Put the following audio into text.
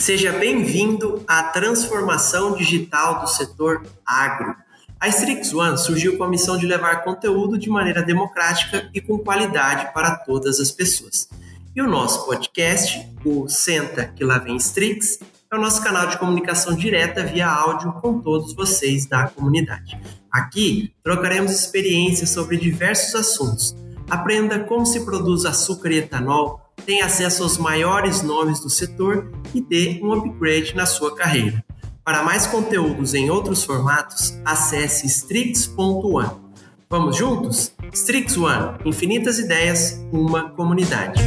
Seja bem-vindo à transformação digital do setor agro. A Strix One surgiu com a missão de levar conteúdo de maneira democrática e com qualidade para todas as pessoas. E o nosso podcast, o Senta que lá vem Strix, é o nosso canal de comunicação direta via áudio com todos vocês da comunidade. Aqui trocaremos experiências sobre diversos assuntos. Aprenda como se produz açúcar e etanol, tenha acesso aos maiores nomes do setor e dê um upgrade na sua carreira. Para mais conteúdos em outros formatos, acesse strix.one. Vamos juntos? Strix One, infinitas ideias, uma comunidade.